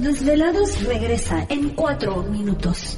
Los Desvelados regresa en 4 minutos.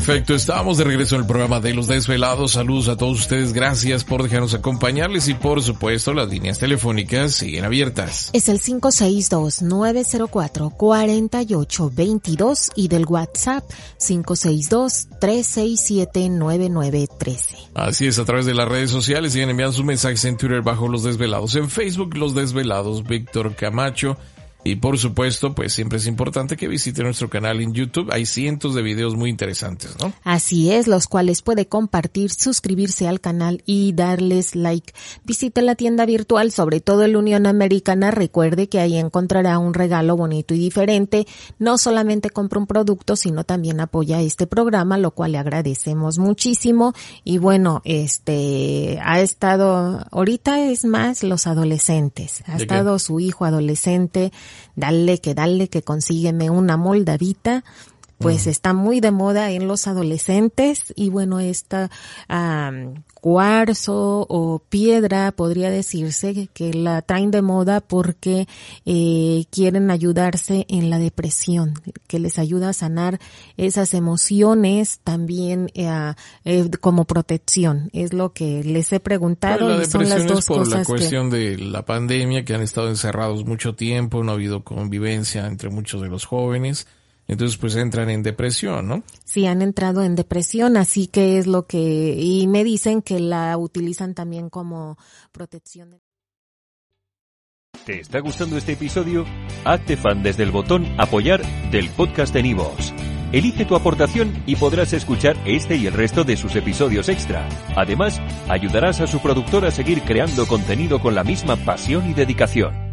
Perfecto, estamos de regreso en el programa de Los Desvelados. Saludos a todos ustedes, gracias por dejarnos acompañarles y por supuesto las líneas telefónicas siguen abiertas. Es el 562-904-4822 y del WhatsApp 562-367-9913. Así es, a través de las redes sociales siguen enviando sus mensajes en Twitter bajo Los Desvelados, en Facebook Los Desvelados, Víctor Camacho. Y por supuesto, pues siempre es importante que visite nuestro canal en YouTube. Hay cientos de videos muy interesantes, ¿no? Así es, los cuales puede compartir, suscribirse al canal y darles like. Visite la tienda virtual, sobre todo en la Unión Americana. Recuerde que ahí encontrará un regalo bonito y diferente. No solamente compra un producto, sino también apoya este programa, lo cual le agradecemos muchísimo. Y bueno, este, ha estado, ahorita es más los adolescentes. Ha estado su hijo adolescente dale que dale que consígueme una moldavita pues está muy de moda en los adolescentes y bueno, esta cuarzo o piedra podría decirse que la traen de moda porque eh, quieren ayudarse en la depresión, que les ayuda a sanar esas emociones también eh, eh, como protección. Es lo que les he preguntado la y son las dos es por cosas la cuestión que de la pandemia, que han estado encerrados mucho tiempo, no ha habido convivencia entre muchos de los jóvenes. Entonces pues entran en depresión, ¿no? sí han entrado en depresión, así que es lo que y me dicen que la utilizan también como protección. ¿Te está gustando este episodio? Hazte fan desde el botón Apoyar del podcast de Nivos. Elige tu aportación y podrás escuchar este y el resto de sus episodios extra. Además, ayudarás a su productor a seguir creando contenido con la misma pasión y dedicación.